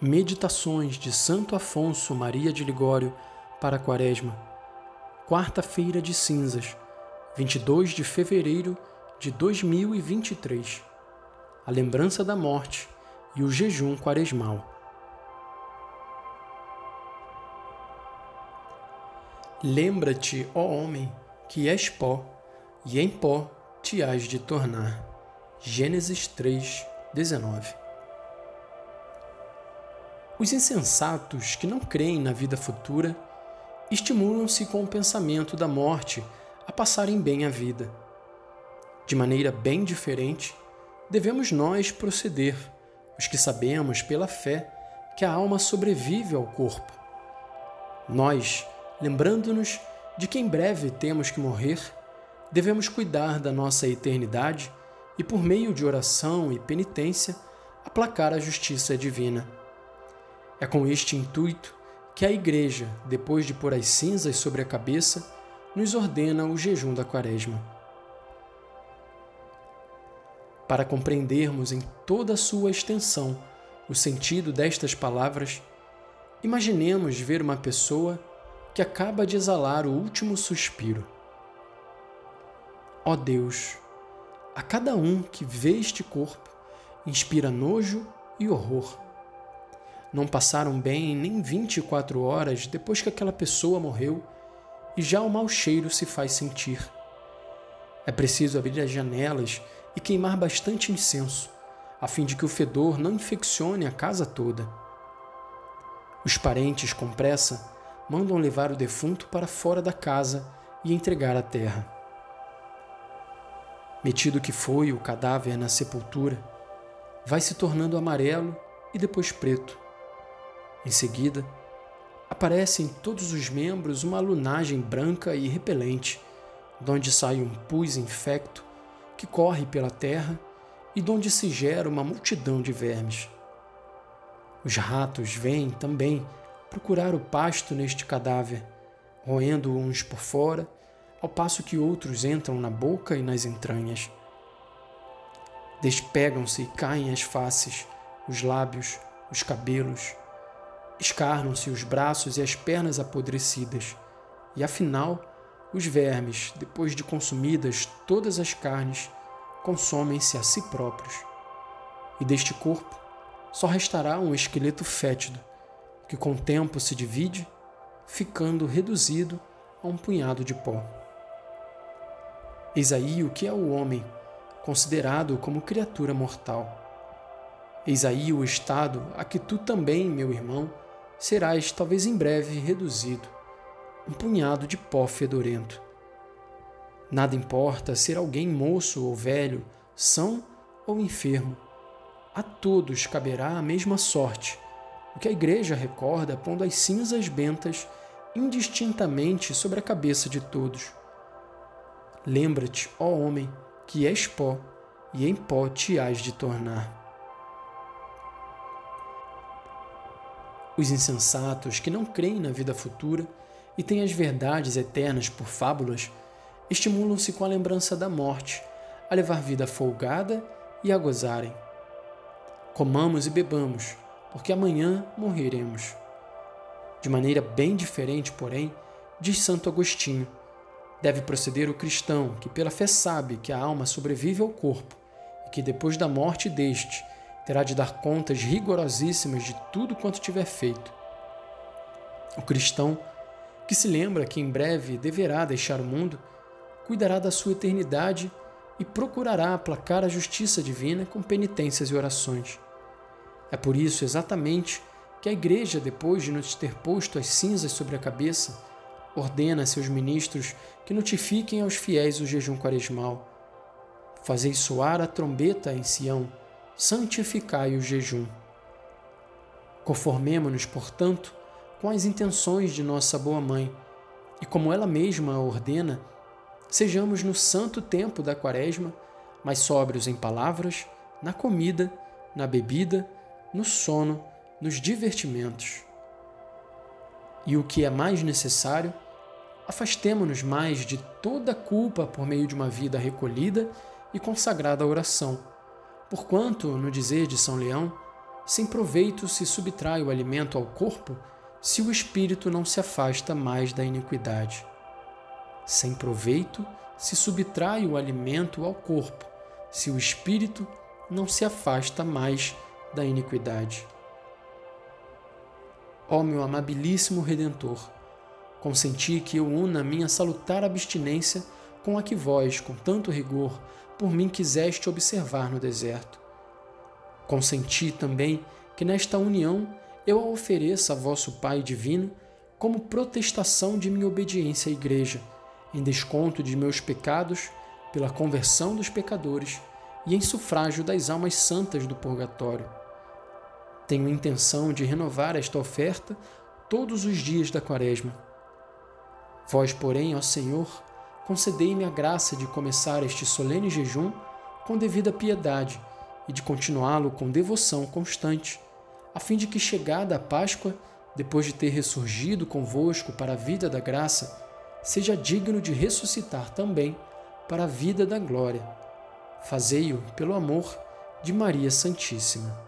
Meditações de Santo Afonso Maria de Ligório para a Quaresma. Quarta-feira de Cinzas, 22 de fevereiro de 2023. A lembrança da morte e o jejum quaresmal. Lembra-te, ó homem, que és pó, e em pó te hás de tornar. Gênesis 3, 19. Os insensatos que não creem na vida futura estimulam-se com o pensamento da morte a passarem bem a vida. De maneira bem diferente, devemos nós proceder, os que sabemos pela fé que a alma sobrevive ao corpo. Nós, lembrando-nos de que em breve temos que morrer, devemos cuidar da nossa eternidade e, por meio de oração e penitência, aplacar a justiça divina. É com este intuito que a Igreja, depois de pôr as cinzas sobre a cabeça, nos ordena o jejum da Quaresma. Para compreendermos em toda a sua extensão o sentido destas palavras, imaginemos ver uma pessoa que acaba de exalar o último suspiro. Ó Deus, a cada um que vê este corpo, inspira nojo e horror não passaram bem nem 24 horas depois que aquela pessoa morreu e já o mau cheiro se faz sentir. É preciso abrir as janelas e queimar bastante incenso, a fim de que o fedor não infeccione a casa toda. Os parentes, com pressa, mandam levar o defunto para fora da casa e entregar à terra. Metido que foi o cadáver na sepultura, vai se tornando amarelo e depois preto em seguida, aparece em todos os membros uma lunagem branca e repelente, donde sai um pus infecto que corre pela terra e donde se gera uma multidão de vermes. Os ratos vêm também procurar o pasto neste cadáver, roendo uns por fora, ao passo que outros entram na boca e nas entranhas. Despegam-se e caem as faces, os lábios, os cabelos, Escarnam-se os braços e as pernas apodrecidas, e afinal, os vermes, depois de consumidas todas as carnes, consomem-se a si próprios. E deste corpo só restará um esqueleto fétido, que com o tempo se divide, ficando reduzido a um punhado de pó. Eis aí o que é o homem, considerado como criatura mortal. Eis aí o estado a que tu também, meu irmão, serás talvez em breve reduzido, um punhado de pó fedorento. Nada importa ser alguém moço ou velho, são ou enfermo. A todos caberá a mesma sorte, o que a Igreja recorda pondo as cinzas bentas indistintamente sobre a cabeça de todos. Lembra-te, ó homem, que és pó, e em pó te hás de tornar. Os insensatos que não creem na vida futura e têm as verdades eternas por fábulas estimulam-se com a lembrança da morte a levar vida folgada e a gozarem. Comamos e bebamos, porque amanhã morreremos. De maneira bem diferente, porém, diz Santo Agostinho, deve proceder o cristão que pela fé sabe que a alma sobrevive ao corpo e que depois da morte deste terá de dar contas rigorosíssimas de tudo quanto tiver feito. O cristão, que se lembra que em breve deverá deixar o mundo, cuidará da sua eternidade e procurará aplacar a justiça divina com penitências e orações. É por isso, exatamente, que a Igreja, depois de nos ter posto as cinzas sobre a cabeça, ordena a seus ministros que notifiquem aos fiéis o jejum quaresmal. Fazei soar a trombeta em Sião santificai o jejum. Conformemo-nos, portanto, com as intenções de nossa boa mãe, e como ela mesma ordena, sejamos no santo tempo da Quaresma mais sóbrios em palavras, na comida, na bebida, no sono, nos divertimentos. E o que é mais necessário, afastemo-nos mais de toda culpa por meio de uma vida recolhida e consagrada à oração porquanto, no dizer de São Leão, sem proveito se subtrai o alimento ao corpo, se o espírito não se afasta mais da iniquidade. Sem proveito se subtrai o alimento ao corpo, se o espírito não se afasta mais da iniquidade. Ó meu amabilíssimo Redentor, consenti que eu una minha salutar abstinência com a que vós, com tanto rigor, por mim quiseste observar no deserto. Consenti também que nesta união eu a ofereça a vosso Pai divino como protestação de minha obediência à Igreja, em desconto de meus pecados, pela conversão dos pecadores e em sufrágio das almas santas do purgatório. Tenho intenção de renovar esta oferta todos os dias da Quaresma. Vós, porém, ó Senhor, concedei-me a graça de começar este solene jejum com devida piedade e de continuá-lo com devoção constante, a fim de que, chegada a Páscoa, depois de ter ressurgido convosco para a vida da graça, seja digno de ressuscitar também para a vida da glória. Fazei-o pelo amor de Maria Santíssima.